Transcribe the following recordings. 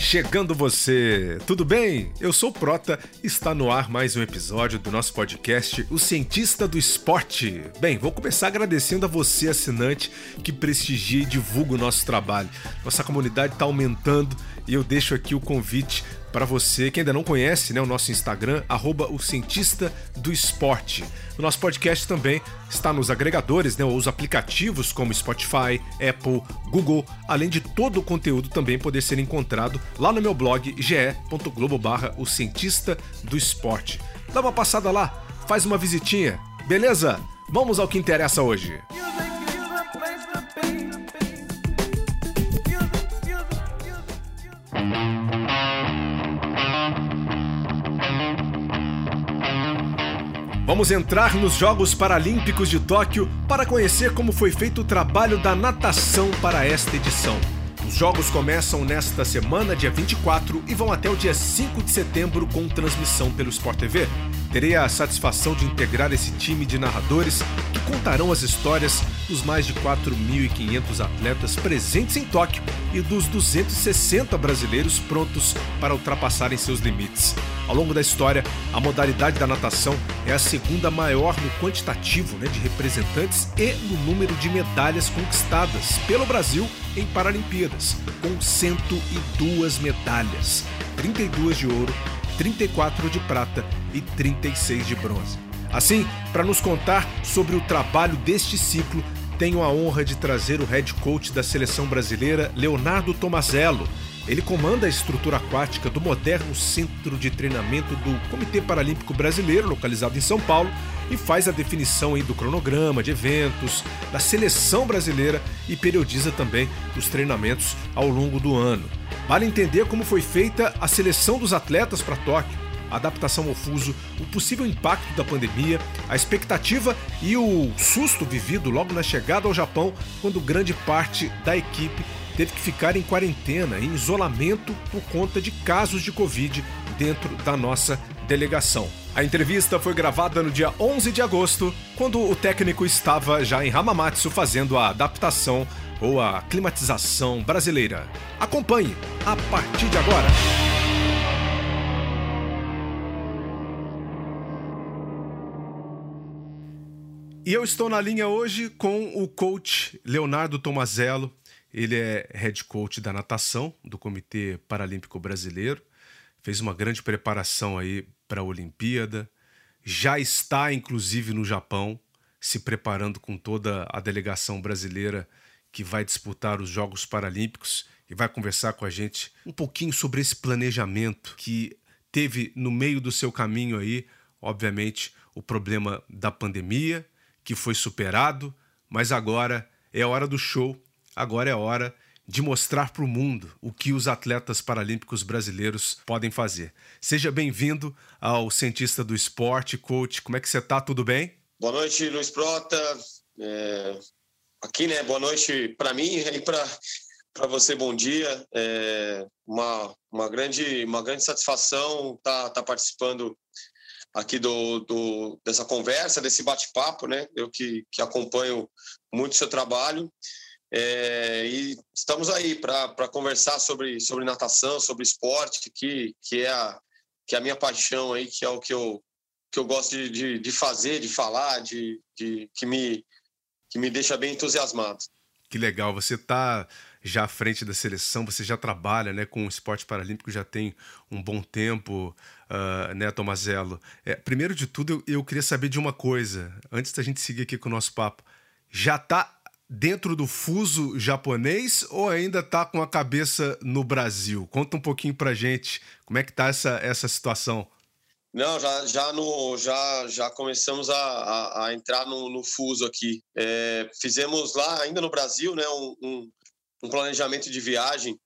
Chegando você, tudo bem? Eu sou Prota está no ar mais um episódio do nosso podcast O Cientista do Esporte. Bem, vou começar agradecendo a você, assinante, que prestigia e divulga o nosso trabalho. Nossa comunidade está aumentando e eu deixo aqui o convite para você que ainda não conhece né, o nosso Instagram, arroba o Cientista do Esporte. O nosso podcast também está nos agregadores, né, os aplicativos como Spotify, Apple, Google, além de todo o conteúdo também poder ser encontrado lá no meu blog ge.globo barra o Cientista do Esporte. Dá uma passada lá, faz uma visitinha, beleza? Vamos ao que interessa hoje. Vamos entrar nos Jogos Paralímpicos de Tóquio para conhecer como foi feito o trabalho da natação para esta edição. Os jogos começam nesta semana, dia 24, e vão até o dia 5 de setembro com transmissão pelo Sport TV. Terei a satisfação de integrar esse time de narradores que contarão as histórias dos mais de 4.500 atletas presentes em Tóquio e dos 260 brasileiros prontos para ultrapassarem seus limites. Ao longo da história, a modalidade da natação é a segunda maior no quantitativo né, de representantes e no número de medalhas conquistadas pelo Brasil em Paralimpíadas, com 102 medalhas, 32 de ouro 34 de prata e 36 de bronze. Assim, para nos contar sobre o trabalho deste ciclo, tenho a honra de trazer o head coach da seleção brasileira, Leonardo Tomazello. Ele comanda a estrutura aquática do moderno centro de treinamento do Comitê Paralímpico Brasileiro, localizado em São Paulo, e faz a definição aí do cronograma de eventos, da seleção brasileira e periodiza também os treinamentos ao longo do ano. Vale entender como foi feita a seleção dos atletas para Tóquio, a adaptação ao fuso, o possível impacto da pandemia, a expectativa e o susto vivido logo na chegada ao Japão, quando grande parte da equipe teve que ficar em quarentena, em isolamento por conta de casos de Covid dentro da nossa delegação. A entrevista foi gravada no dia 11 de agosto, quando o técnico estava já em Hamamatsu fazendo a adaptação ou a climatização brasileira. Acompanhe a partir de agora. E eu estou na linha hoje com o coach Leonardo Tomazello. Ele é head coach da natação do Comitê Paralímpico Brasileiro. Fez uma grande preparação aí para a Olimpíada. Já está, inclusive, no Japão, se preparando com toda a delegação brasileira que vai disputar os Jogos Paralímpicos e vai conversar com a gente um pouquinho sobre esse planejamento que teve no meio do seu caminho aí, obviamente, o problema da pandemia, que foi superado, mas agora é hora do show, agora é hora de mostrar para o mundo o que os atletas paralímpicos brasileiros podem fazer. Seja bem-vindo ao Cientista do Esporte, coach. Como é que você está? Tudo bem? Boa noite, Luiz Prota. É, aqui, né? Boa noite para mim e para você. Bom dia. É uma, uma grande uma grande satisfação estar tá, tá participando aqui do, do dessa conversa, desse bate-papo, né? Eu que, que acompanho muito o seu trabalho. É, e estamos aí para conversar sobre, sobre natação, sobre esporte, que, que, é a, que é a minha paixão aí, que é o que eu, que eu gosto de, de, de fazer, de falar, de, de, que me, que me deixa bem entusiasmado. Que legal, você está já à frente da seleção, você já trabalha né, com o esporte paralímpico, já tem um bom tempo, uh, né, Tomazello? É, primeiro de tudo, eu, eu, queria saber de uma coisa, antes da gente seguir aqui com o nosso papo. Já está dentro do fuso japonês ou ainda está com a cabeça no Brasil? Conta um pouquinho para gente como é que está essa, essa situação. Não, já, já, no, já, já começamos a, a, a entrar no, no, fuso aqui. É, fizemos lá, ainda no Brasil, né, um, um, um planejamento de viagem,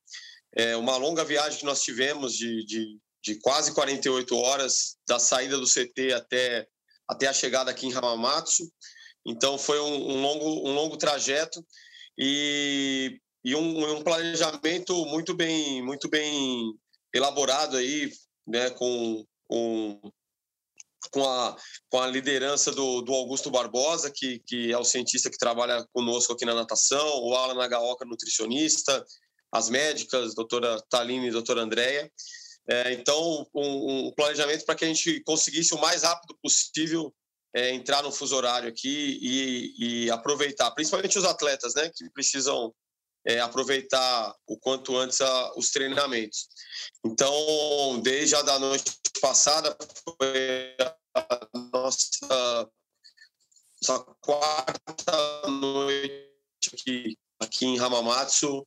é, uma longa viagem que nós tivemos de, de, de, quase 48 horas, da saída do CT até, até a chegada aqui em Hamamatsu. Então, foi um, um longo, um longo trajeto e, e um, planejamento muito bem, muito bem elaborado aí, né, com com, com, a, com a liderança do, do Augusto Barbosa, que, que é o cientista que trabalha conosco aqui na natação, o Alan Nagaoka, nutricionista, as médicas, doutora Taline e doutora Andréia. É, então, um, um planejamento para que a gente conseguisse o mais rápido possível é, entrar no fuso horário aqui e, e, aproveitar, principalmente os atletas, né, que precisam é, aproveitar o quanto antes a, os treinamentos. Então, desde a da noite passada, foi a nossa, nossa quarta noite aqui, aqui em Hamamatsu.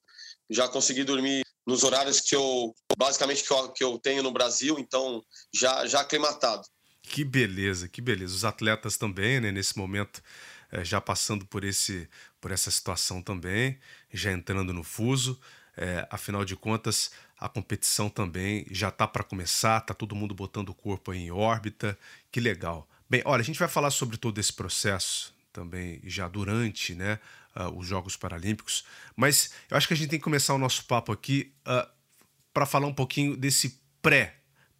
Já consegui dormir nos horários que eu, basicamente, que eu, que eu tenho no Brasil, então já, já aclimatado. Que beleza, que beleza. Os atletas também, né, nesse momento, é, já passando por, esse, por essa situação também, já entrando no fuso. É, afinal de contas, a competição também já está para começar, tá todo mundo botando o corpo em órbita. Que legal. Bem, olha, a gente vai falar sobre todo esse processo também já durante né, uh, os Jogos Paralímpicos, mas eu acho que a gente tem que começar o nosso papo aqui uh, para falar um pouquinho desse pré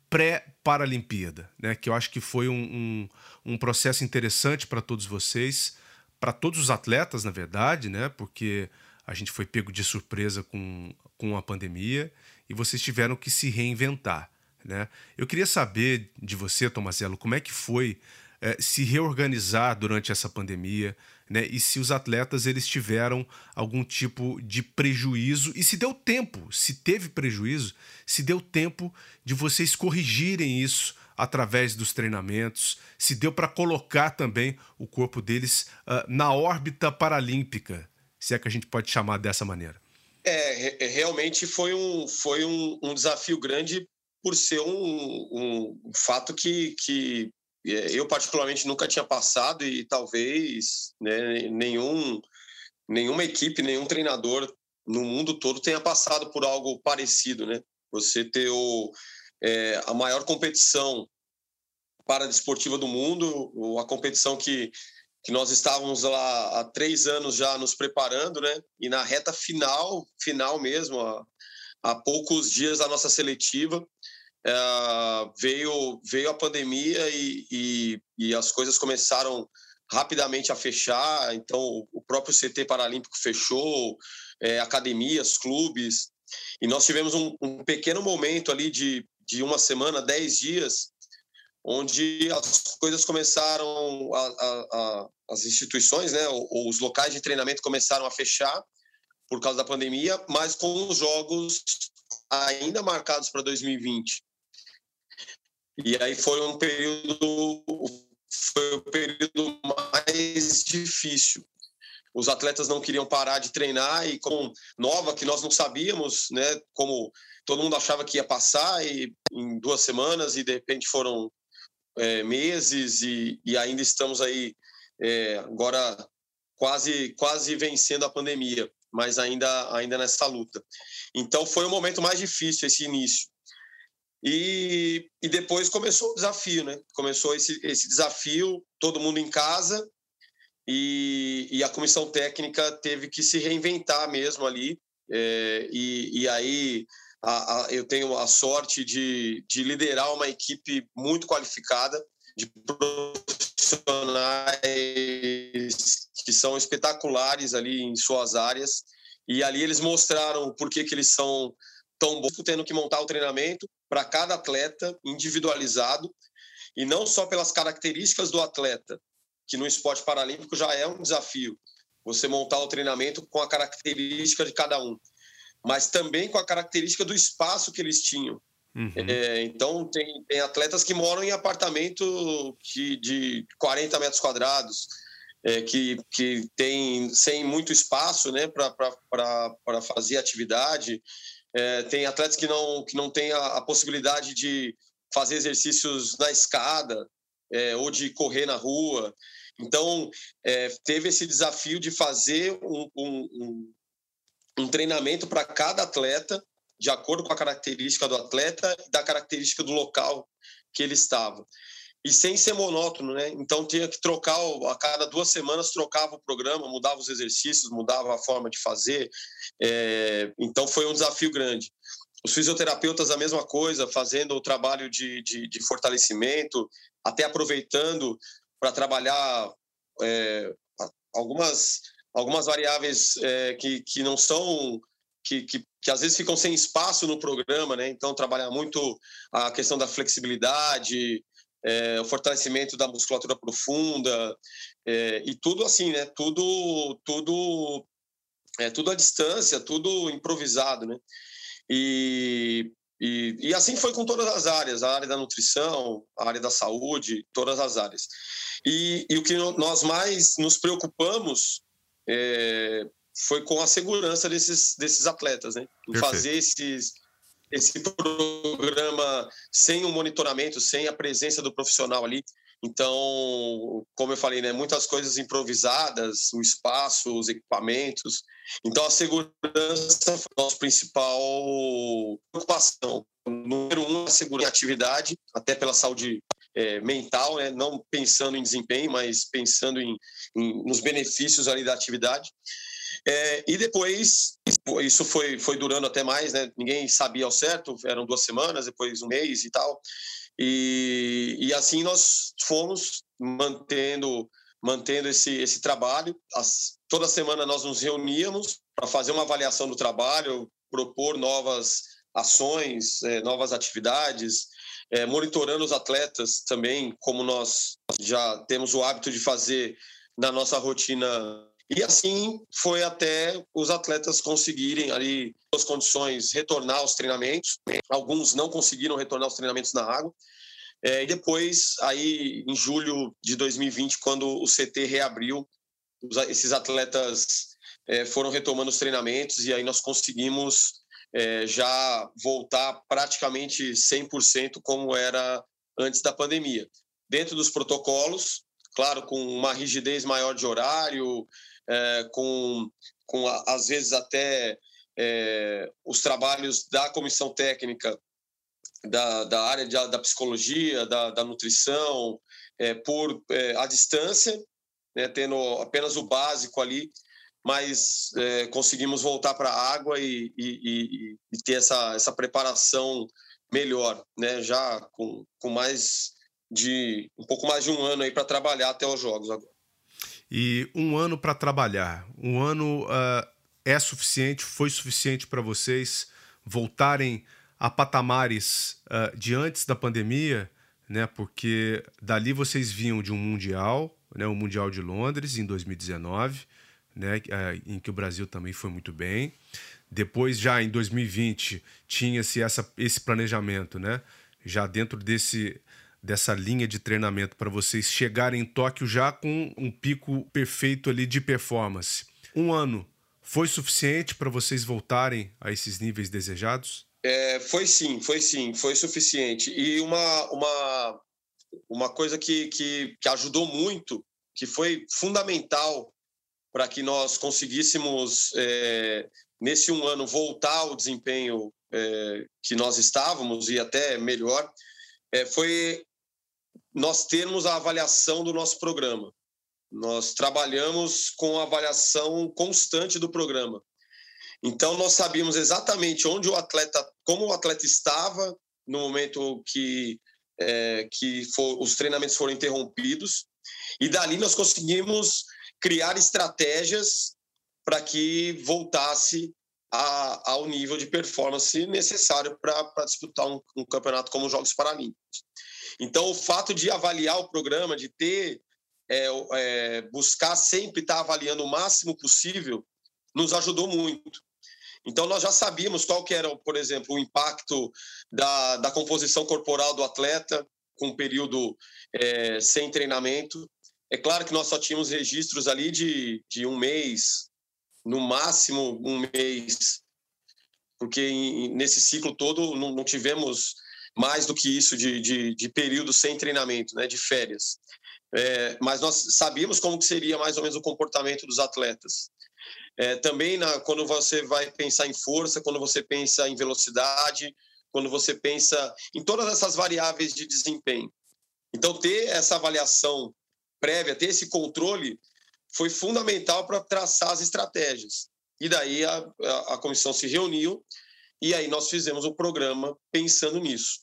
pré-Paralimpíada, né? Que eu acho que foi um, um, um processo interessante para todos vocês, para todos os atletas, na verdade, né? Porque a gente foi pego de surpresa com, com a pandemia e vocês tiveram que se reinventar, né? Eu queria saber de você, Tomazelo, como é que foi é, se reorganizar durante essa pandemia, né? E se os atletas eles tiveram algum tipo de prejuízo e se deu tempo, se teve prejuízo, se deu tempo de vocês corrigirem isso através dos treinamentos, se deu para colocar também o corpo deles uh, na órbita paralímpica, se é que a gente pode chamar dessa maneira. É, realmente foi um, foi um, um desafio grande por ser um, um fato que, que é, eu particularmente nunca tinha passado e talvez né, nenhum, nenhuma equipe, nenhum treinador no mundo todo tenha passado por algo parecido, né? Você ter o, é, a maior competição para desportiva do mundo, a competição que, que nós estávamos lá há três anos já nos preparando, né? E na reta final, final mesmo, há, há poucos dias da nossa seletiva, uh, veio, veio a pandemia e, e, e, as coisas começaram rapidamente a fechar. Então, o próprio CT Paralímpico fechou, é, academias, clubes. E nós tivemos um, um, pequeno momento ali de, de uma semana, dez dias, onde as coisas começaram, a, a, a, as instituições, né, os locais de treinamento começaram a fechar por causa da pandemia, mas com os jogos ainda marcados para 2020. E aí foi um período foi o período mais difícil. Os atletas não queriam parar de treinar e com nova que nós não sabíamos, né, como todo mundo achava que ia passar e em duas semanas e de repente foram é, meses e, e, ainda estamos aí é, agora quase quase vencendo a pandemia, mas ainda ainda nessa luta. Então foi o momento mais difícil esse início. E, e depois começou o desafio, né? Começou esse, esse desafio, todo mundo em casa, e, e a comissão técnica teve que se reinventar mesmo ali. É, e, e aí a, a, eu tenho a sorte de, de liderar uma equipe muito qualificada, de profissionais que são espetaculares ali em suas áreas. E ali eles mostraram por que, que eles são tão bons, tendo que montar o treinamento para cada atleta individualizado e não só pelas características do atleta, que no esporte paralímpico já é um desafio, você montar o treinamento com a característica de cada um, mas também com a característica do espaço que eles tinham. Uhum. É, então, tem, tem, atletas que moram em apartamento de, de 40 metros quadrados, é, que, que tem sem muito espaço né, para fazer atividade. É, tem atletas que não, que não têm a, a possibilidade de fazer exercícios na escada é, ou de correr na rua. Então, é, teve esse desafio de fazer um, um, um, um treinamento para cada atleta, de acordo com a característica do atleta e da característica do local que ele estava e sem ser monótono, né? Então tinha que trocar, a cada duas semanas trocava o programa, mudava os exercícios, mudava a forma de fazer. É, então foi um desafio grande. Os fisioterapeutas a mesma coisa, fazendo o trabalho de, de, de fortalecimento, até aproveitando para trabalhar é, algumas, algumas variáveis é, que, que não são que, que, que às vezes ficam sem espaço no programa, né? Então, trabalhar muito a questão da flexibilidade, é, o fortalecimento da musculatura profunda, é, e tudo assim, né? Tudo, tudo, é, tudo à distância, tudo improvisado, né? E, e, e, assim foi com todas as áreas, a área da nutrição, a área da saúde, todas as áreas. E, e o que nós mais nos preocupamos é, foi com a segurança desses, desses atletas, né? Em fazer esses, esse programa sem o um monitoramento, sem a presença do profissional ali. Então, como eu falei, né, muitas coisas improvisadas, o espaço, os equipamentos. Então, a segurança foi a nossa principal preocupação. Número um, a segurança em atividade, até pela saúde é, mental, né, não pensando em desempenho, mas pensando em, em nos benefícios ali da atividade. É, e depois, isso foi, foi durando até mais, né? Ninguém sabia ao certo, eram duas semanas, depois um mês e tal. E, e assim nós fomos mantendo mantendo esse, esse trabalho. As, toda semana nós nos reuníamos para fazer uma avaliação do trabalho, propor novas ações, é, novas atividades, é, monitorando os atletas também, como nós já temos o hábito de fazer na nossa rotina e assim foi até os atletas conseguirem ali as condições retornar aos treinamentos. Alguns não conseguiram retornar aos treinamentos na água. É, e depois, aí em julho de 2020, quando o CT reabriu, os, esses atletas é, foram retomando os treinamentos e aí nós conseguimos é, já voltar praticamente 100% como era antes da pandemia. Dentro dos protocolos, claro, com uma rigidez maior de horário, é, com, com às vezes até é, os trabalhos da comissão técnica da, da área de, da psicologia, da, da nutrição, por a distância, né, tendo apenas o básico ali, mas é, conseguimos voltar para a água e, e, e, e, ter essa, essa preparação melhor, né, já com, com mais de um pouco mais de um ano aí para trabalhar até os jogos agora. E um ano para trabalhar, um ano uh, é suficiente, foi suficiente para vocês voltarem a patamares uh, de antes da pandemia, né? Porque dali vocês vinham de um mundial, né? O mundial de Londres em 2019, né? Uh, em que o Brasil também foi muito bem. Depois já em 2020 tinha-se esse planejamento, né? Já dentro desse dessa linha de treinamento para vocês chegarem em Tóquio já com um pico perfeito ali de performance. Um ano foi suficiente para vocês voltarem a esses níveis desejados? É, foi sim, foi sim, foi suficiente. E uma, uma, uma coisa que, que, que ajudou muito, que foi fundamental para que nós conseguíssemos, é, nesse um ano, voltar ao desempenho é, que nós estávamos e até melhor, é, foi nós termos a avaliação do nosso programa. Nós trabalhamos com a avaliação constante do programa. Então nós sabíamos exatamente onde o atleta, como o atleta estava no momento que é, que for, os treinamentos foram interrompidos e dali nós conseguimos criar estratégias para que voltasse a, ao nível de performance necessário para disputar um, um, campeonato como os Jogos Paralímpicos. Então, o fato de avaliar o programa, de ter, é, é, buscar sempre estar avaliando o máximo possível, nos ajudou muito. Então, nós já sabíamos qual que era, por exemplo, o impacto da, da composição corporal do atleta com um período é, sem treinamento. É claro que nós só tínhamos registros ali de, de um mês, no máximo um mês, porque nesse ciclo todo não, não tivemos mais do que isso de, de, de período sem treinamento, né, de férias. É, mas nós sabíamos como que seria mais ou menos o comportamento dos atletas. É, também na, quando você vai pensar em força, quando você pensa em velocidade, quando você pensa em todas essas variáveis de desempenho. Então, ter essa avaliação prévia, ter esse controle, foi fundamental para traçar as estratégias. E daí a, a, a comissão se reuniu e aí nós fizemos um programa pensando nisso.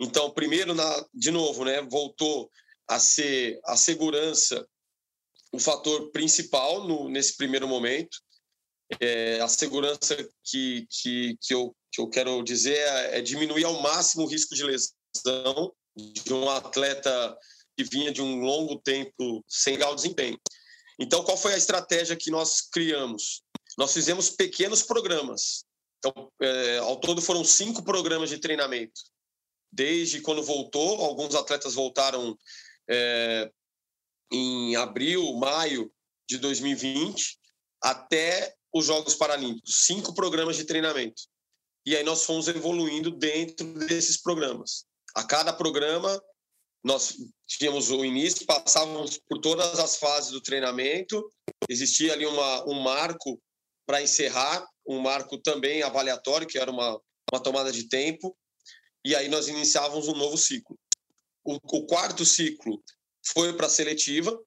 Então, primeiro, na, de novo, né, voltou a ser a segurança o fator principal no, nesse primeiro momento. é, a segurança que, que, que, eu, que eu quero dizer é, é diminuir ao máximo o risco de lesão de um atleta que vinha de um longo tempo sem legal desempenho. Então, qual foi a estratégia que nós criamos? Nós fizemos pequenos programas. Então, é, ao todo foram cinco programas de treinamento. Desde quando voltou, alguns atletas voltaram é, em abril, maio de 2020, até os Jogos Paralímpicos. Cinco programas de treinamento. E aí nós fomos evoluindo dentro desses programas. A cada programa, nós tínhamos o início, passávamos por todas as fases do treinamento, existia ali uma, um marco para encerrar, um marco também avaliatório, que era uma, uma tomada de tempo, e aí nós iniciávamos um novo ciclo. O, o quarto ciclo foi para a seletiva,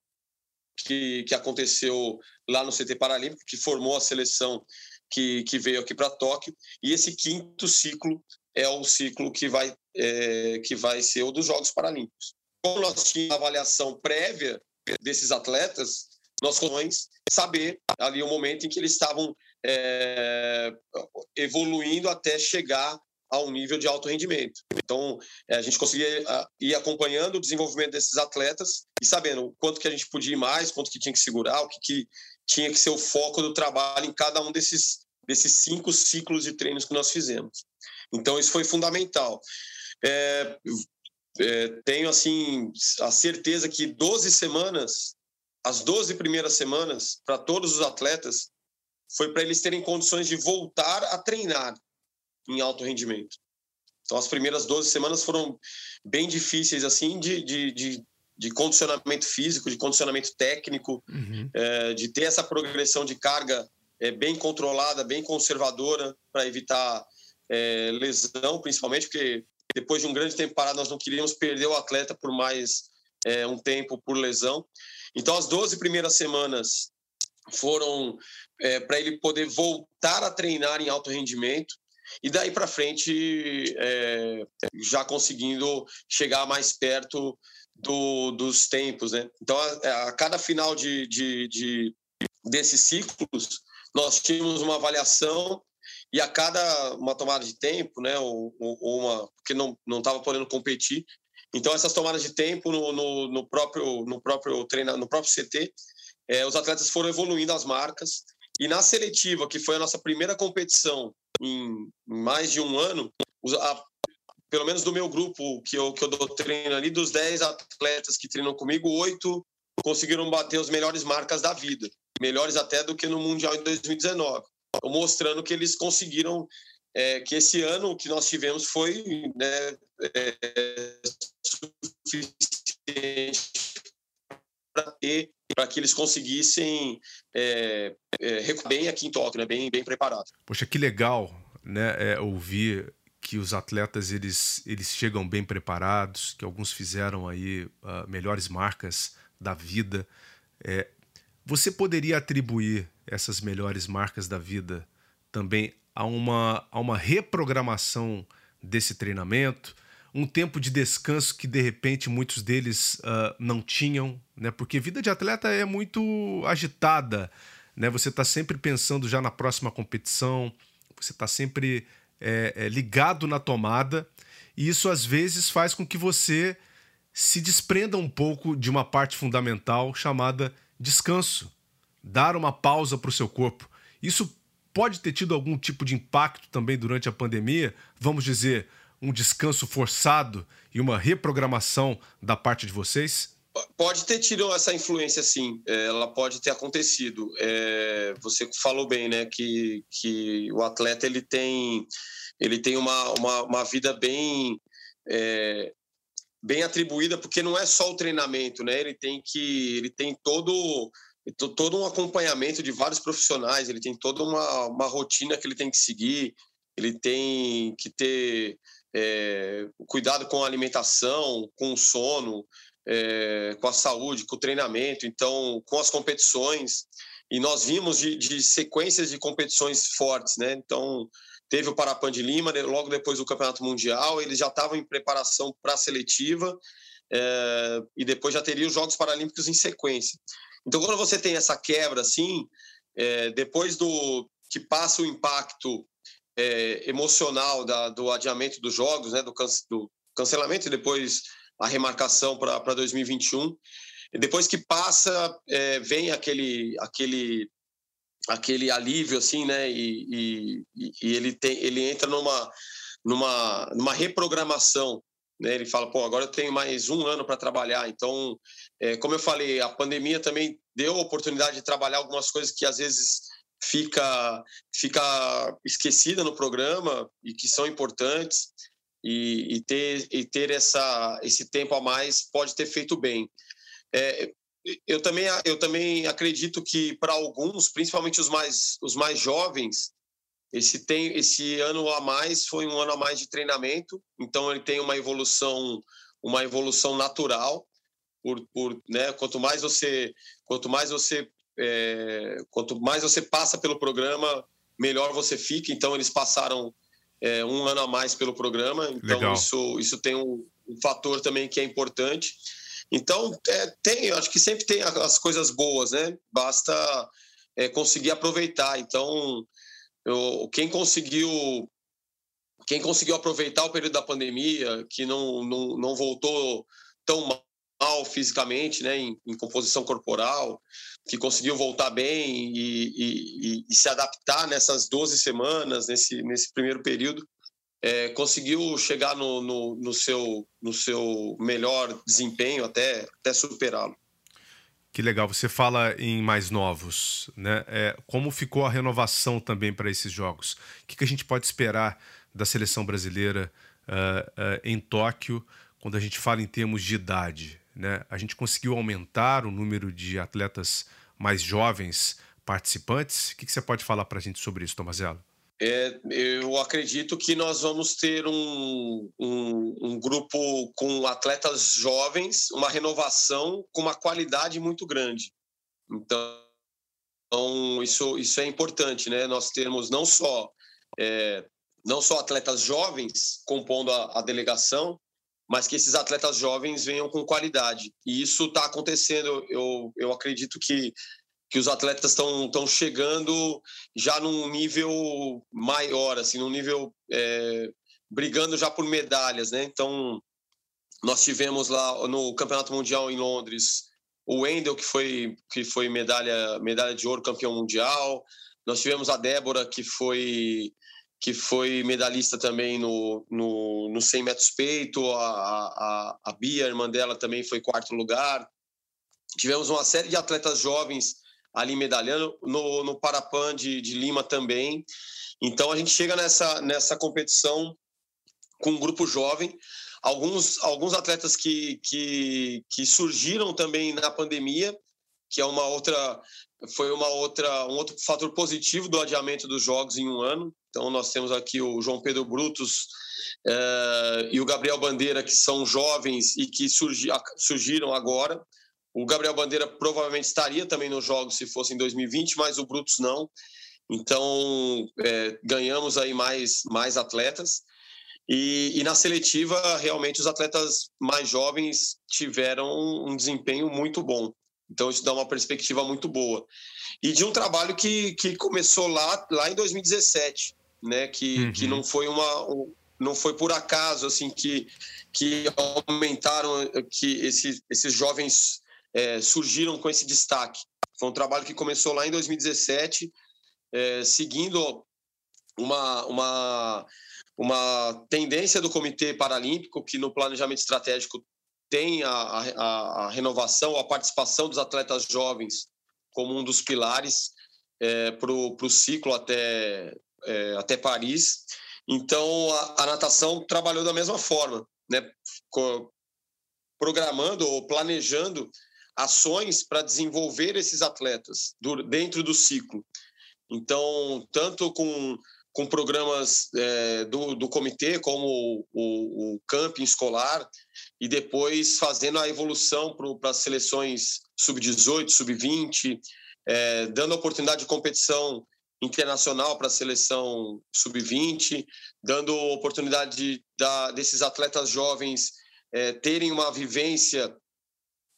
que, que aconteceu lá no CT Paralímpico, que formou a seleção que, que veio aqui para Tóquio, e esse quinto ciclo é o ciclo que vai, é, que vai ser o dos Jogos Paralímpicos. Como nós tínhamos avaliação prévia desses atletas, nós conseguimos saber ali o momento em que eles estavam é, evoluindo até chegar a um nível de alto rendimento. Então, é, a gente conseguia ir acompanhando o desenvolvimento desses atletas e sabendo quanto que a gente podia ir mais, quanto que tinha que segurar, o que, que tinha que ser o foco do trabalho em cada um desses, desses cinco ciclos de treinos que nós fizemos. Então, isso foi fundamental. É, é, tenho, assim, a certeza que 12 semanas, as 12 primeiras semanas, para todos os atletas, foi para eles terem condições de voltar a treinar em alto rendimento. Então, as primeiras 12 semanas foram bem difíceis, assim, de, de, de, de condicionamento físico, de condicionamento técnico, uhum. é, de ter essa progressão de carga é, bem controlada, bem conservadora, para evitar é, lesão, principalmente, porque depois de um grande tempo parado, nós não queríamos perder o atleta por mais é, um tempo por lesão. Então, as 12 primeiras semanas foram é, para ele poder voltar a treinar em alto rendimento, e daí para frente é, já conseguindo chegar mais perto do, dos tempos, né? Então a, a cada final de, de, de, desses ciclos nós tínhamos uma avaliação e a cada uma tomada de tempo, né, ou, ou uma porque não não estava podendo competir, então essas tomadas de tempo no, no, no próprio no próprio treino no próprio CT, é, os atletas foram evoluindo as marcas e na seletiva que foi a nossa primeira competição em mais de um ano, a, pelo menos do meu grupo que eu, que eu dou treino ali, dos 10 atletas que treinam comigo, oito conseguiram bater as melhores marcas da vida, melhores até do que no Mundial em 2019, mostrando que eles conseguiram, é, que esse ano que nós tivemos foi né, é, suficiente para ter para que eles conseguissem é, é, bem aqui em Tóquio, né? bem, bem preparado. Poxa, que legal né? É, ouvir que os atletas eles, eles chegam bem preparados, que alguns fizeram aí uh, melhores marcas da vida. É, você poderia atribuir essas melhores marcas da vida também a uma, a uma reprogramação desse treinamento? um tempo de descanso que de repente muitos deles uh, não tinham, né? Porque vida de atleta é muito agitada, né? Você está sempre pensando já na próxima competição, você está sempre é, é, ligado na tomada e isso às vezes faz com que você se desprenda um pouco de uma parte fundamental chamada descanso, dar uma pausa para o seu corpo. Isso pode ter tido algum tipo de impacto também durante a pandemia, vamos dizer, um descanso forçado e uma reprogramação da parte de vocês? Pode ter tido essa influência, sim. É, ela pode ter acontecido. É, você falou bem, né, que, que o atleta ele tem ele tem uma, uma, uma vida bem é, bem atribuída, porque não é só o treinamento, né? Ele tem que ele tem todo todo um acompanhamento de vários profissionais. Ele tem toda uma, uma rotina que ele tem que seguir. Ele tem que ter é, cuidado com a alimentação, com o sono, é, com a saúde, com o treinamento, então com as competições. E nós vimos de, de sequências de competições fortes, né? Então teve o Parapan de Lima, né? logo depois do Campeonato Mundial, eles já estavam em preparação para a seletiva é, e depois já teria os Jogos Paralímpicos em sequência. Então, quando você tem essa quebra assim, é, depois do que passa o impacto é, emocional da, do adiamento dos jogos, né, do, do cancelamento e depois a remarcação para 2021. Depois que passa, é, vem aquele, aquele, aquele alívio, assim, né? E, e, e, ele, tem, ele entra numa, numa, numa reprogramação. Né? Ele fala, pô, agora eu tenho mais um ano para trabalhar. Então, é, como eu falei, a pandemia também deu a oportunidade de trabalhar algumas coisas que às vezes fica fica esquecida no programa e que são importantes e, e, ter e ter essa esse tempo a mais pode ter feito bem é, eu também eu também acredito que para alguns principalmente os mais os mais jovens esse tem esse ano a mais foi um ano a mais de treinamento então ele tem uma evolução uma evolução natural por, por né quanto mais você quanto mais você é, quanto mais você passa pelo programa, melhor você fica. Então, eles passaram é, um ano a mais pelo programa. Então, isso, isso tem um, um, fator também que é importante. Então, é, tem, acho que sempre tem as coisas boas, né? Basta é, conseguir aproveitar. Então, eu, quem conseguiu quem conseguiu aproveitar o período da pandemia, que não, não, não voltou tão mal fisicamente, né, em, em, composição corporal, que conseguiu voltar bem e, e, e, se adaptar nessas 12 semanas, nesse, nesse primeiro período, é, conseguiu chegar no, no, no, seu, no seu melhor desempenho até, até superá-lo. Que legal, você fala em mais novos, né? É, como ficou a renovação também para esses jogos? O que, que, a gente pode esperar da seleção brasileira uh, uh, em Tóquio quando a gente fala em termos de idade? Né? A gente conseguiu aumentar o número de atletas mais jovens participantes. O que, você pode falar para a gente sobre isso, Tomazelo? É, eu acredito que nós vamos ter um, um, um, grupo com atletas jovens, uma renovação com uma qualidade muito grande. Então, isso, isso é importante, né? Nós temos não só, é, não só atletas jovens compondo a, a delegação, mas que esses atletas jovens venham com qualidade. E isso está acontecendo. Eu, eu acredito que, que os atletas estão chegando já num nível maior, assim, num nível é, brigando já por medalhas, né? Então, nós tivemos lá no Campeonato Mundial em Londres o Wendel, que foi, que foi medalha, medalha de ouro, campeão mundial. Nós tivemos a Débora, que foi que foi medalhista também no, no, no 100 metros peito, a, a, a Bia, a irmã dela, também foi quarto lugar. Tivemos uma série de atletas jovens ali medalhando, no, no Parapan de, de Lima também. Então a gente chega nessa, nessa competição com um grupo jovem, alguns, alguns atletas que, que, que surgiram também na pandemia, que é uma outra foi uma outra um outro fator positivo do adiamento dos jogos em um ano então, nós temos aqui o João Pedro Brutos uh, e o Gabriel Bandeira, que são jovens e que surgi, surgiram agora. O Gabriel Bandeira provavelmente estaria também nos jogos se fosse em 2020, mas o Brutus não. Então, é, ganhamos aí mais, mais atletas. E, e, na seletiva, realmente, os atletas mais jovens tiveram um desempenho muito bom. Então, isso dá uma perspectiva muito boa. E de um trabalho que, que começou lá, lá em 2017 né? Que, uhum. que não foi uma não foi por acaso assim que que aumentaram que esses esses jovens é, surgiram com esse destaque. Foi um trabalho que começou lá em 2017, é, seguindo uma, uma, uma tendência do Comitê Paralímpico, que no planejamento estratégico tem a, a, a renovação, a participação dos atletas jovens como um dos pilares é, para o ciclo até é, até Paris. Então, a, a, natação trabalhou da mesma forma, né? programando ou planejando ações para desenvolver esses atletas dentro do ciclo. Então, tanto com, com programas é, do, do comitê, como o, o, o camping escolar, e depois fazendo a evolução para as seleções sub-18, sub-20, é, dando oportunidade de competição internacional para a seleção sub-20, dando oportunidade de, da, desses atletas jovens é, terem uma vivência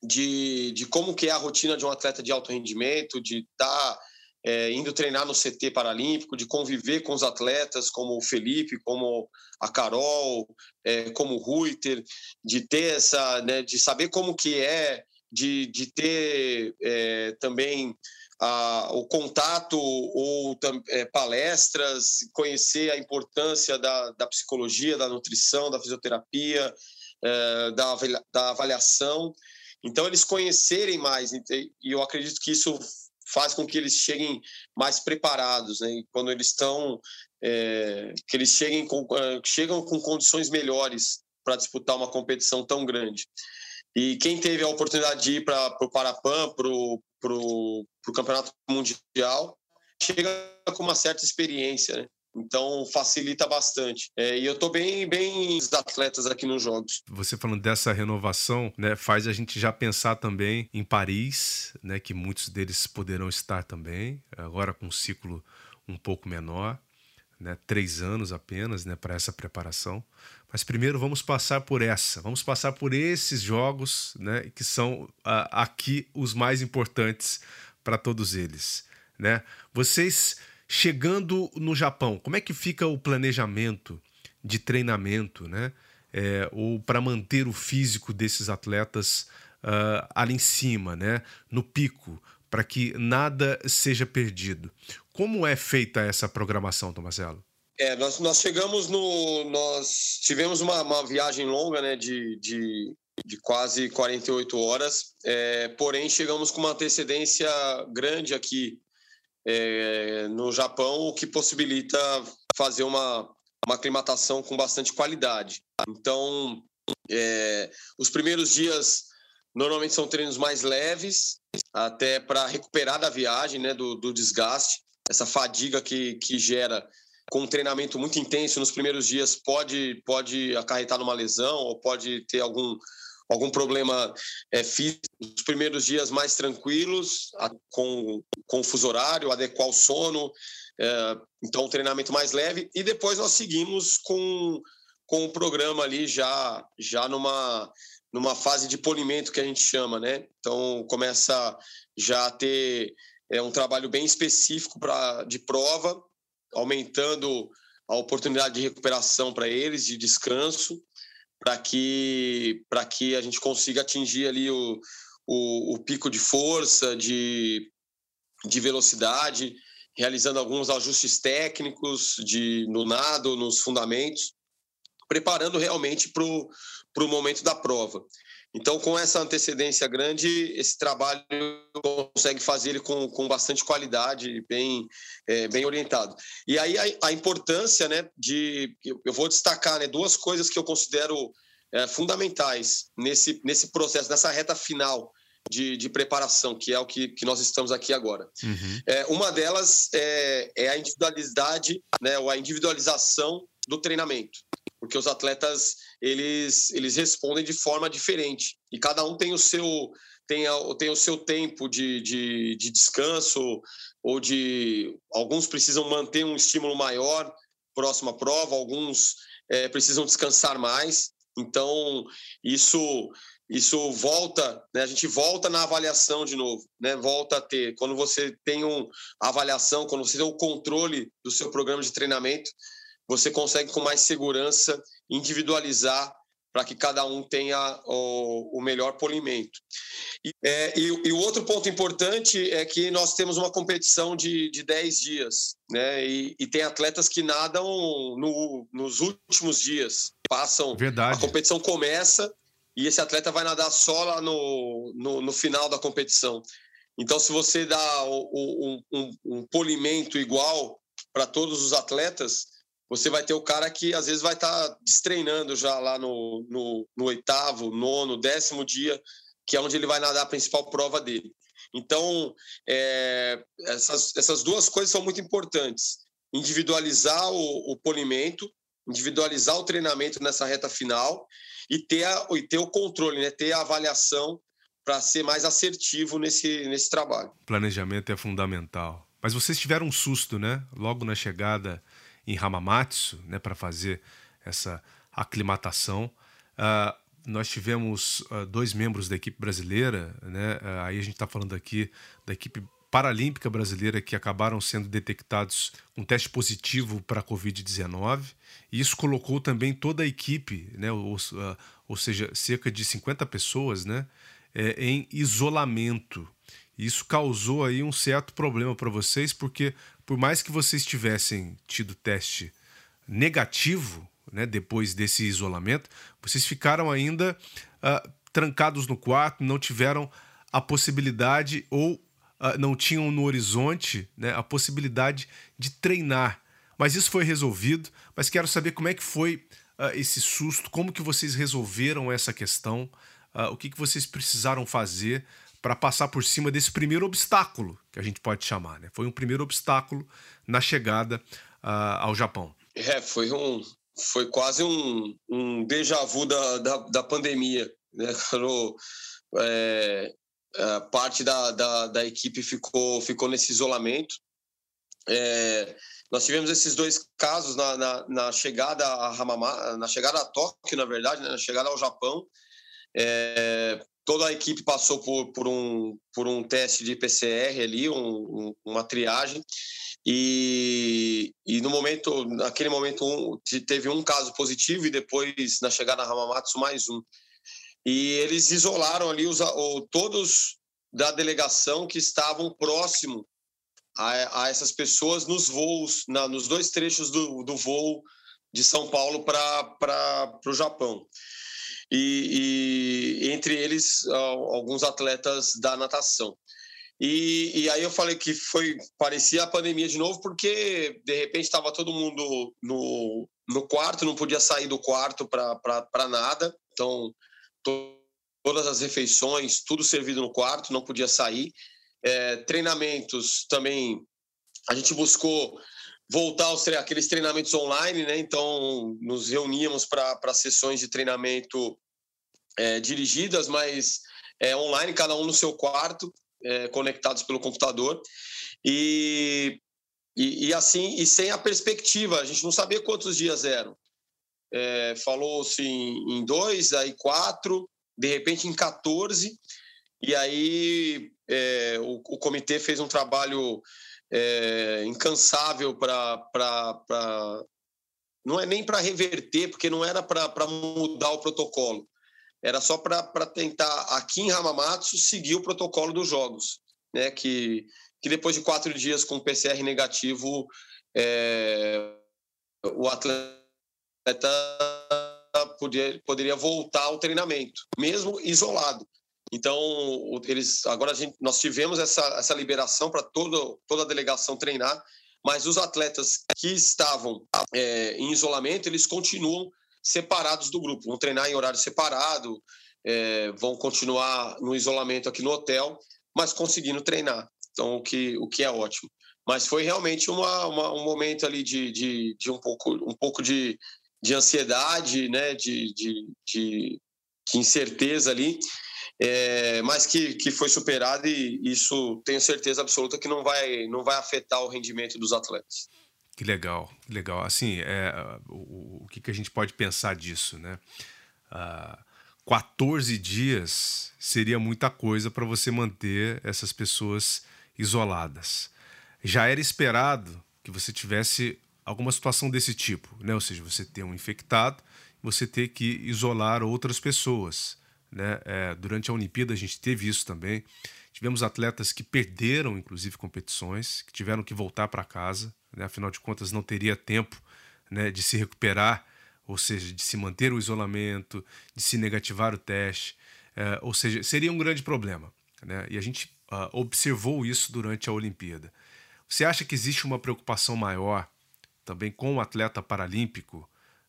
de, de como que é a rotina de um atleta de alto rendimento, de estar tá, é, indo treinar no CT Paralímpico, de conviver com os atletas como o Felipe, como a Carol, é, como o Ruiter, de ter essa, né, de saber como que é, de, de ter é, também a, o contato ou é, palestras, conhecer a importância da, da psicologia, da nutrição, da fisioterapia, é, da, da avaliação. Então, eles conhecerem mais, e eu acredito que isso faz com que eles cheguem mais preparados, né? Quando eles estão, é, que eles cheguem com, é, chegam com condições melhores para disputar uma competição tão grande. E quem teve a oportunidade de ir para o Parapan, para o Campeonato Mundial, chega com uma certa experiência, né? Então facilita bastante. É, e eu estou bem, bem os atletas aqui nos jogos. Você falando dessa renovação, né, faz a gente já pensar também em Paris, né, que muitos deles poderão estar também, agora com um ciclo um pouco menor, né, três anos apenas, né, para essa preparação. Mas primeiro vamos passar por essa, vamos passar por esses jogos, né, que são uh, aqui os mais importantes para todos eles, né? Vocês Chegando no Japão, como é que fica o planejamento de treinamento, né? É, ou para manter o físico desses atletas uh, ali em cima, né? No pico, para que nada seja perdido. Como é feita essa programação, Tomazello? É, nós, nós chegamos no. Nós tivemos uma, uma viagem longa, né? De, de, de quase 48 horas, é, porém chegamos com uma antecedência grande aqui é, no Japão, o que possibilita fazer uma, uma aclimatação com bastante qualidade. Então, é, os primeiros dias normalmente são treinos mais leves, até para recuperar da viagem, né, do, do desgaste, essa fadiga que, que gera com um treinamento muito intenso nos primeiros dias pode, pode acarretar numa lesão ou pode ter algum algum problema é, físico, os primeiros dias mais tranquilos, com, com o fuso horário, adequar o sono, é, então um treinamento mais leve, e depois nós seguimos com, com o programa ali já, já numa, numa fase de polimento que a gente chama, né? Então começa já a ter é, um trabalho bem específico pra, de prova, aumentando a oportunidade de recuperação para eles, de descanso, para que, que a gente consiga atingir ali o, o, o pico de força, de, de velocidade, realizando alguns ajustes técnicos de, no nado, nos fundamentos, preparando realmente para o momento da prova. Então, com essa antecedência grande, esse trabalho consegue fazer ele com, com bastante qualidade, bem, é, bem orientado. E aí a, a, importância, né, de eu vou destacar, né, duas coisas que eu considero é, fundamentais nesse nesse processo, nessa reta final de, de preparação, que é o que, que nós estamos aqui agora. Uhum. É, uma delas é, é a individualidade, né, ou a individualização do treinamento porque os atletas eles, eles respondem de forma diferente e cada um tem o seu tem, a, tem o seu tempo de, de, de, descanso ou de alguns precisam manter um estímulo maior próximo à prova alguns é, precisam descansar mais então isso isso volta né, a gente volta na avaliação de novo né volta a ter quando você tem um avaliação quando você tem o controle do seu programa de treinamento você consegue com mais segurança individualizar para que cada um tenha o, o melhor polimento. E, é, e, e, o outro ponto importante é que nós temos uma competição de, de 10 dias, né? E, e tem atletas que nadam no, nos últimos dias, passam. Verdade. A competição começa e esse atleta vai nadar só lá no, no, no final da competição. Então, se você dá o, um, um polimento igual para todos os atletas, você vai ter o cara que às vezes vai estar tá destreinando já lá no, no, no, oitavo, nono, décimo dia, que é onde ele vai nadar a principal prova dele. Então, é, essas, essas duas coisas são muito importantes. Individualizar o, o polimento, individualizar o treinamento nessa reta final e ter, a, e ter o controle, né? ter a avaliação para ser mais assertivo nesse, nesse trabalho. Planejamento é fundamental. Mas vocês tiveram um susto, né? Logo na chegada em Hamamatsu, né, para fazer essa aclimatação. Uh, nós tivemos uh, dois membros da equipe brasileira, né? Uh, aí a gente está falando aqui da equipe paralímpica brasileira que acabaram sendo detectados com teste positivo para a Covid-19. E isso colocou também toda a equipe, né, ou, uh, ou seja, cerca de 50 pessoas, né, é, em isolamento. Isso causou aí um certo problema para vocês, porque por mais que vocês tivessem tido teste negativo, né, depois desse isolamento, vocês ficaram ainda uh, trancados no quarto, não tiveram a possibilidade ou não tinham no horizonte né, a possibilidade de treinar. Mas isso foi resolvido. Mas quero saber como é que foi uh, esse susto, como que vocês resolveram essa questão, o que, que vocês precisaram fazer para passar por cima desse primeiro obstáculo, que a gente pode chamar. Né? Foi um primeiro obstáculo na chegada ao Japão. É, foi um, foi quase um, um déjà vu da, da, da pandemia, né? Quando é, parte da, da, da, equipe ficou, ficou nesse isolamento. É, nós tivemos esses dois casos na, na, na, chegada a Hamama, na chegada a Tóquio, na verdade, né? na chegada ao Japão. É, toda a equipe passou por, por, um, por um teste de PCR ali, um, um, uma triagem. E, e no momento, naquele momento, um, teve um caso positivo e depois, na chegada na Hamamatsu, mais um. E eles isolaram ali os, todos da delegação que estavam próximo a, a essas pessoas nos voos, na, nos dois trechos do, do voo de São Paulo para o Japão. E, e, entre eles alguns atletas da natação. E, e, aí eu falei que foi parecia a pandemia de novo, porque de repente estava todo mundo no, no quarto, não podia sair do quarto para nada. Então, todas as refeições, tudo servido no quarto, não podia sair. É, treinamentos também, a gente buscou voltar aos aqueles treinamentos online, né? Então, nos reuníamos para sessões de treinamento é, dirigidas, mas é, online, cada um no seu quarto é, conectados pelo computador. E, e, e, assim, e sem a perspectiva, a gente não sabia quantos dias eram. É, Falou-se em, em dois, aí quatro, de repente em 14, e aí é, o, o, comitê fez um trabalho é, incansável para. Não é nem para reverter, porque não era para mudar o protocolo, era só para tentar, aqui em Hamamatsu, seguir o protocolo dos jogos, né? que, que depois de quatro dias com PCR negativo, é, o atleta podia, poderia voltar ao treinamento, mesmo isolado. Então, eles agora gente, nós tivemos essa, essa liberação para toda a delegação treinar, mas os atletas que estavam é, em isolamento, eles continuam separados do grupo, vão treinar em horário separado, é, vão continuar no isolamento aqui no hotel, mas conseguindo treinar. Então, o que, o que é ótimo. Mas foi realmente uma, uma um momento ali de, de, de, um pouco, um pouco de, de ansiedade, né? de, de, de, de incerteza ali, é, mas que, que foi superado e isso tenho certeza absoluta que não vai, não vai afetar o rendimento dos atletas. Que legal, legal. Assim, é, o, o que, que a gente pode pensar disso, né? Uh, 14 dias seria muita coisa para você manter essas pessoas isoladas. Já era esperado que você tivesse alguma situação desse tipo, né? Ou seja, você ter um infectado, você ter que isolar outras pessoas, né? É, durante a Olimpíada a gente teve isso também. Tivemos atletas que perderam, inclusive, competições, que tiveram que voltar para casa né? afinal de contas não teria tempo né, de se recuperar, ou seja, de se manter o isolamento, de se negativar o teste, é, ou seja, seria um grande problema. Né? E a gente uh, observou isso durante a Olimpíada. Você acha que existe uma preocupação maior também com o atleta paralímpico,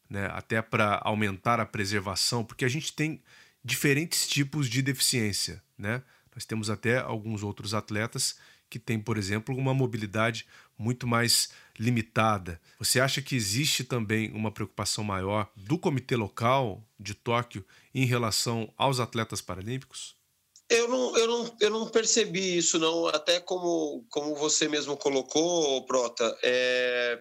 né, até para aumentar a preservação, porque a gente tem diferentes tipos de deficiência, né? Nós temos até alguns outros atletas que têm, por exemplo, uma mobilidade muito mais limitada. Você acha que existe também uma preocupação maior do comitê local de Tóquio em relação aos atletas paralímpicos? Eu não, eu não, eu não percebi isso, não. Até como, como você mesmo colocou, Prota, é,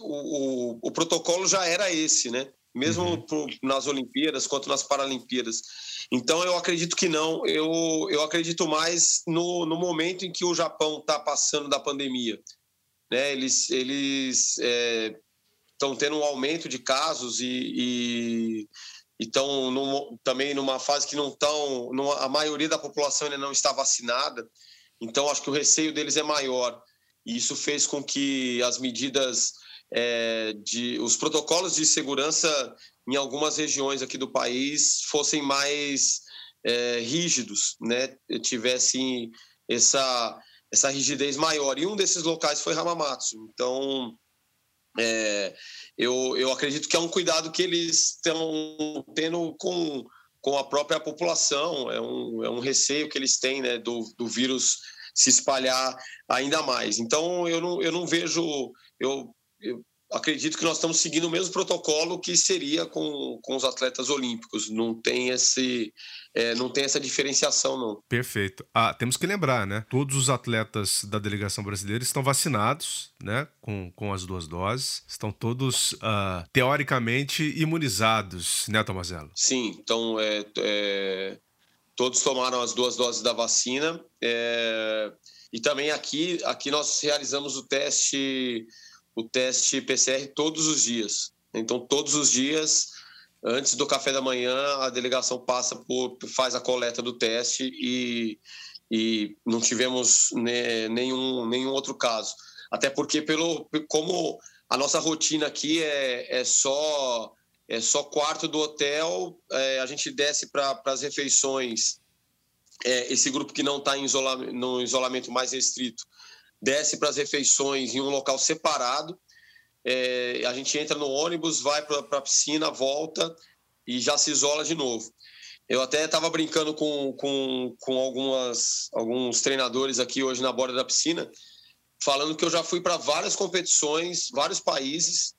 o, o, o protocolo já era esse, né? mesmo uhum. pro, nas Olimpíadas quanto nas Paralimpíadas. Então eu acredito que não, eu, eu acredito mais no, no momento em que o Japão está passando da pandemia. Né? Eles eles estão é, tendo um aumento de casos e estão também numa fase que não estão, a maioria da população ainda não está vacinada. Então acho que o receio deles é maior. E isso fez com que as medidas é, de os protocolos de segurança em algumas regiões aqui do país fossem mais é, rígidos, né? Tivessem essa essa rigidez maior. E um desses locais foi Hamamatsu. Então, é, eu, eu acredito que é um cuidado que eles estão tendo com, com a própria população, é um, é um receio que eles têm né, do, do vírus se espalhar ainda mais. Então, eu não, eu não vejo. Eu, eu acredito que nós estamos seguindo o mesmo protocolo que seria com, com os atletas olímpicos. Não tem esse. É, não tem essa diferenciação, não. Perfeito. Ah, temos que lembrar, né? Todos os atletas da delegação brasileira estão vacinados, né? Com, com as duas doses. Estão todos, uh, teoricamente, imunizados, né, Tomazelo? Sim, então é, é, todos tomaram as duas doses da vacina. É, e também aqui, aqui nós realizamos o teste o teste PCR todos os dias. Então, todos os dias, antes do café da manhã, a delegação passa por, faz a coleta do teste e, e não tivemos né, nenhum, nenhum outro caso. Até porque, pelo, como a nossa rotina aqui é, é só é só quarto do hotel, é, a gente desce para as refeições. É, esse grupo que não está no isolamento mais restrito desce para as refeições em um local separado. É, a gente entra no ônibus, vai para a piscina, volta e já se isola de novo. Eu até estava brincando com, com, com algumas, alguns treinadores aqui hoje na borda da piscina, falando que eu já fui para várias competições, vários países,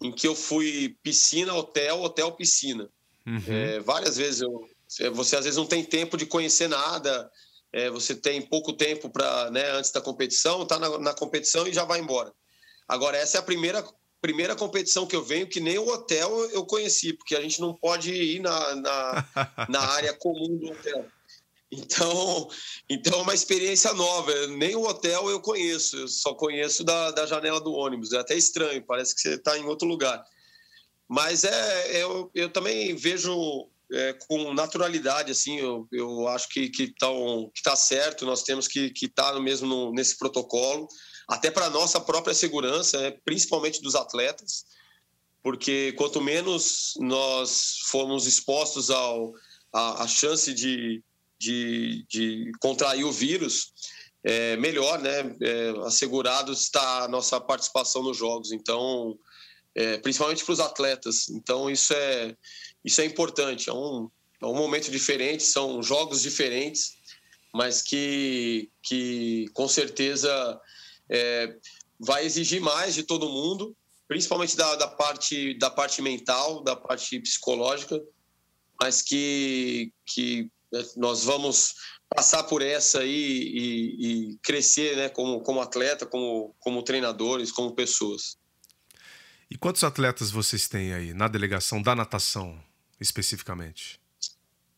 em que eu fui piscina, hotel, hotel, piscina. Uhum. É, várias vezes eu, você às vezes não tem tempo de conhecer nada, é, você tem pouco tempo para né, antes da competição, está na, na, competição e já vai embora. Agora, essa é a primeira, primeira competição que eu venho que nem o hotel eu conheci, porque a gente não pode ir na, na, na área comum do hotel. Então, então é uma experiência nova. Nem o hotel eu conheço, eu só conheço da, da janela do ônibus. É até estranho, parece que você está em outro lugar. Mas é, eu, eu também vejo é, com naturalidade, assim, eu, eu acho que que que tá certo, nós temos que que estar tá mesmo no, nesse protocolo, até para nossa própria segurança, né, principalmente dos atletas, porque quanto menos nós formos expostos ao a, a chance de, de, de contrair o vírus, é, melhor, né? É, assegurado está a nossa participação nos jogos. Então, é, principalmente para os atletas. Então, isso é, isso é importante. É um, é um momento diferente, são jogos diferentes, mas que, que com certeza é, vai exigir mais de todo mundo, principalmente da, da, parte, da parte mental, da parte psicológica, mas que, que nós vamos passar por essa aí e, e, crescer né, como, como atleta, como, como treinadores, como pessoas. E quantos atletas vocês têm aí na delegação da natação, especificamente?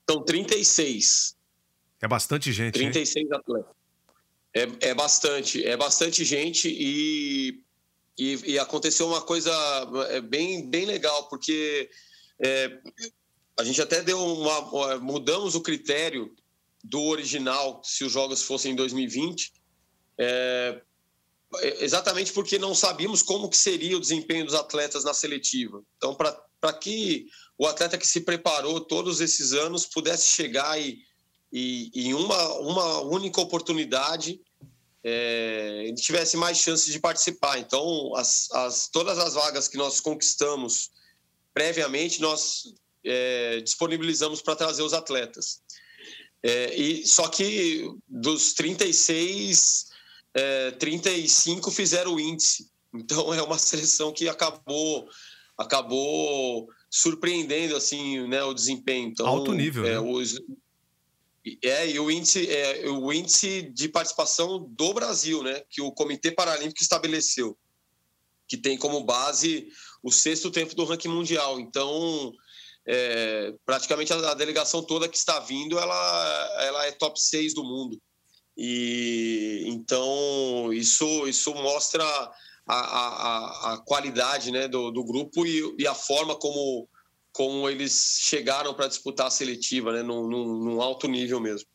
São 36. É bastante gente. 36 hein? atletas. É, é bastante, é bastante gente e, e, e aconteceu uma coisa é, bem, bem legal, porque é, a gente até deu uma. mudamos o critério do original, se os jogos fossem em 2020, é, exatamente porque não sabíamos como que seria o desempenho dos atletas na seletiva. Então, para que o atleta que se preparou todos esses anos pudesse chegar e, e, em uma, uma única oportunidade é, ele tivesse mais chances de participar. Então, as, as, todas as vagas que nós conquistamos previamente, nós é, disponibilizamos para trazer os atletas. É, e Só que dos 36 é, 35 fizeram o índice. Então é uma seleção que acabou acabou surpreendendo assim, né, o desempenho. Então, Alto nível. É, né? os, é e o índice é o índice de participação do Brasil, né, que o Comitê Paralímpico estabeleceu, que tem como base o sexto tempo do ranking mundial. Então, é, praticamente a, a, delegação toda que está vindo, ela, ela é top 6 do mundo. E então isso, isso mostra a, a, a qualidade né, do, do grupo e, e, a forma como, como eles chegaram para disputar a seletiva, né, num, num, num alto nível mesmo.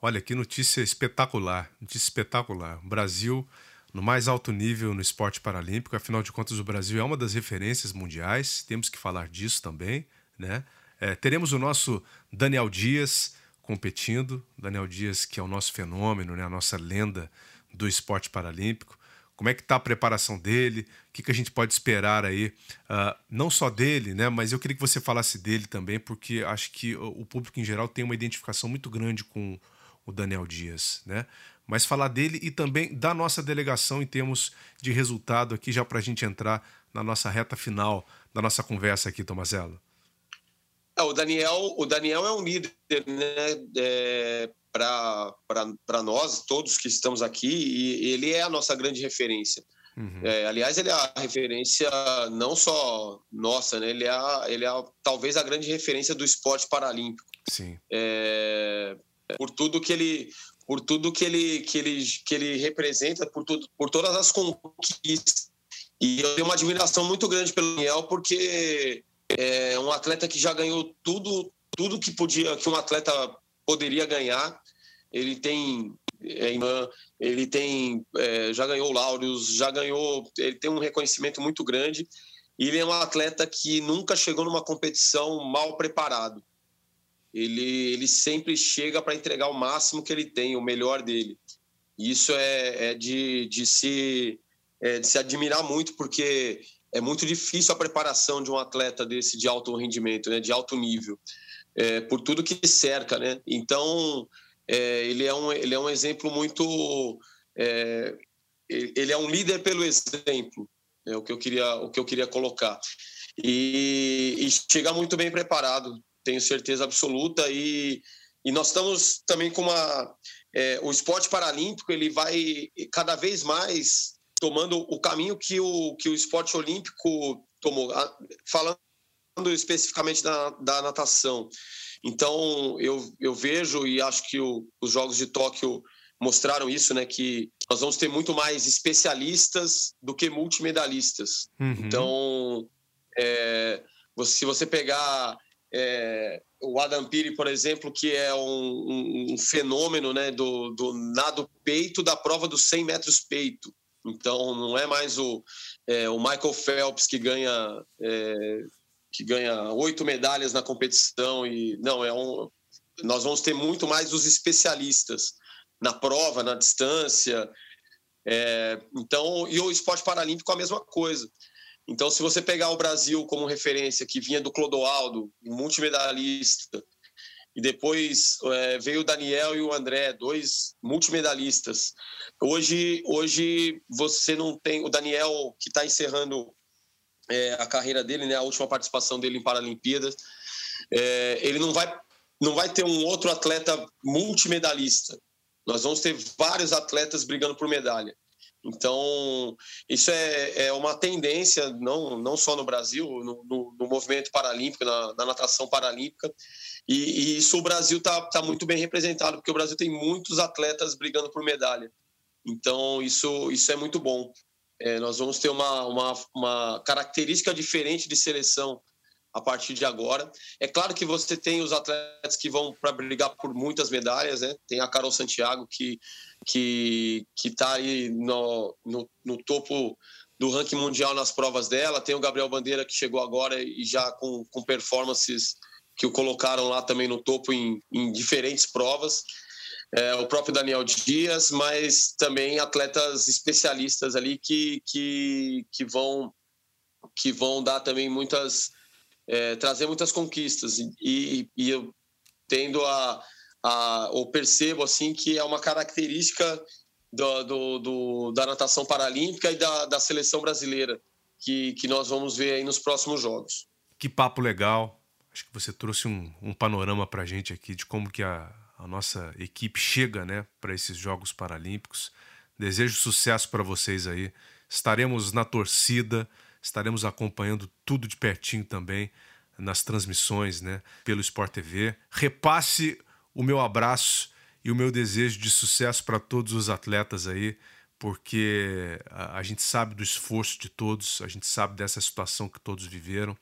Olha, que notícia espetacular, notícia espetacular. O Brasil no mais alto nível no esporte paralímpico, afinal de contas o Brasil é uma das referências mundiais, temos que falar disso também, né? É, teremos o nosso Daniel Dias competindo, Daniel Dias que é o nosso fenômeno, né? a nossa lenda do esporte paralímpico. Como é que está a preparação dele? O que, que a gente pode esperar aí? Uh, não só dele, né? Mas eu queria que você falasse dele também, porque acho que o público em geral tem uma identificação muito grande com o Daniel Dias, né? Mas falar dele e também da nossa delegação em termos de resultado aqui, já para a gente entrar na nossa reta final da nossa conversa aqui, Tomazelo. É, o Daniel, o Daniel é um líder, né? É, para nós, todos que estamos aqui, e ele é a nossa grande referência. Uhum. É, aliás, ele é a referência não só nossa, né? Ele é, a, ele é a, talvez a grande referência do esporte paralímpico. Sim. É, por tudo que ele, por tudo que ele, que ele, que ele representa, por, tudo, por todas as conquistas. E eu tenho uma admiração muito grande pelo Daniel, porque é um atleta que já ganhou tudo, tudo que podia, que um atleta poderia ganhar. Ele tem é, ele tem é, já ganhou Laureus, já ganhou, ele tem um reconhecimento muito grande. E ele é um atleta que nunca chegou numa competição mal preparado. Ele, ele sempre chega para entregar o máximo que ele tem, o melhor dele. E isso é, é de, de, se, é de se admirar muito, porque é muito difícil a preparação de um atleta desse de alto rendimento, né, de alto nível é, por tudo que cerca, né? Então é, ele é um ele é um exemplo muito é, ele é um líder pelo exemplo, é o que eu queria o que eu queria colocar e, e chega muito bem preparado, tenho certeza absoluta e e nós estamos também com uma é, o esporte paralímpico ele vai cada vez mais tomando o caminho que o que o esporte olímpico tomou falando especificamente da, da natação. Então, eu, eu vejo e acho que o, os Jogos de Tóquio mostraram isso, né? Que nós vamos ter muito mais especialistas do que multimedalistas. Uhum. Então, é, se você pegar é, o Adam Piri, por exemplo, que é um, um, um, fenômeno né, do, do nado peito da prova dos 100 metros peito. Então, não é mais o, é, o Michael Phelps que ganha é, que ganha oito medalhas na competição e não é um nós vamos ter muito mais os especialistas na prova, na distância. É, então, e o esporte paralímpico a mesma coisa. Então, se você pegar o Brasil como referência, que vinha do Clodoaldo, multimedalista, e depois é, veio o Daniel e o André, dois multimedalistas. Hoje, hoje você não tem o Daniel que está encerrando é, a carreira dele, né, a última participação dele em Paralimpíadas, é, ele não vai, não vai ter um outro atleta multimedalista. Nós vamos ter vários atletas brigando por medalha. Então, isso é, é uma tendência, não, não só no Brasil, no, no, no movimento paralímpico, na, na, natação paralímpica. E, e isso o Brasil está tá muito bem representado, porque o Brasil tem muitos atletas brigando por medalha. Então, isso, isso é muito bom. É, nós vamos ter uma, uma, uma característica diferente de seleção a partir de agora. É claro que você tem os atletas que vão para brigar por muitas medalhas, né? Tem a Carol Santiago que que que está aí no, no, no, topo do ranking mundial nas provas dela. Tem o Gabriel Bandeira que chegou agora e já com, com performances que o colocaram lá também no topo em, em diferentes provas é, o próprio Daniel Dias, mas também atletas especialistas ali que, que, que, vão, que vão dar também muitas. É, trazer muitas conquistas. E, e eu tendo a, a. ou percebo assim que é uma característica do, do, do, da natação paralímpica e da, da seleção brasileira que, que nós vamos ver aí nos próximos jogos. Que papo legal. Acho que você trouxe um, um panorama para a gente aqui de como que a, a nossa equipe chega né, para esses Jogos Paralímpicos. Desejo sucesso para vocês aí. Estaremos na torcida, estaremos acompanhando tudo de pertinho também nas transmissões, né, pelo Sport TV. Repasse o meu abraço e o meu desejo de sucesso para todos os atletas aí, porque a, a, gente sabe do esforço de todos, a gente sabe dessa situação que todos viveram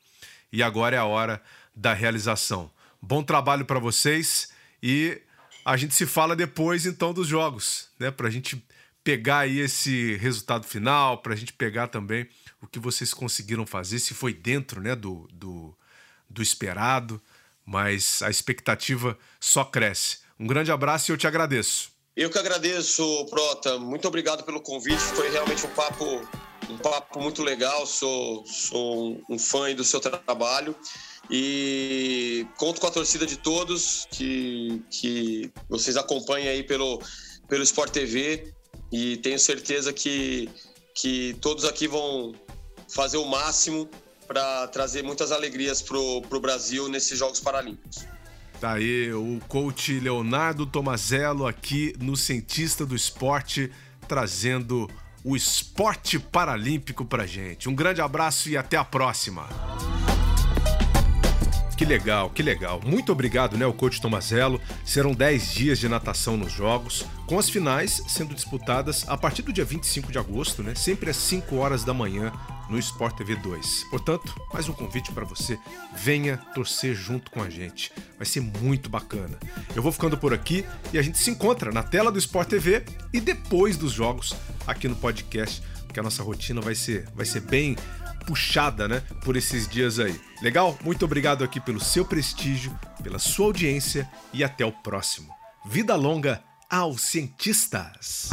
e agora é a hora da realização. Bom trabalho para vocês e a gente se fala depois então dos jogos, né, para a gente pegar aí esse resultado final, para a gente pegar também o que vocês conseguiram fazer, se foi dentro, né, do, do, do esperado, mas a expectativa só cresce. Um grande abraço e eu te agradeço. Eu que agradeço, Prota. Muito obrigado pelo convite. Foi realmente um papo, um papo muito legal. Sou, sou um fã do seu trabalho e conto com a torcida de todos que, que vocês acompanhem aí pelo, pelo Sport TV e tenho certeza que, que todos aqui vão fazer o máximo para trazer muitas alegrias para o Brasil nesses Jogos Paralímpicos. Tá aí o coach Leonardo Tomazello aqui no Cientista do Esporte, trazendo o esporte paralímpico pra gente. Um grande abraço e até a próxima. Que legal, que legal. Muito obrigado, né, o coach Tomazello. Serão 10 dias de natação nos Jogos, com as finais sendo disputadas a partir do dia 25 de agosto, né, sempre às 5 horas da manhã, no Sport TV 2. Portanto, mais um convite para você, venha torcer junto com a gente. Vai ser muito bacana. Eu vou ficando por aqui e a gente se encontra na tela do Sport TV e depois dos jogos aqui no podcast, porque a nossa rotina vai ser vai ser bem puxada, né, por esses dias aí. Legal? Muito obrigado aqui pelo seu prestígio, pela sua audiência e até o próximo. Vida longa aos cientistas.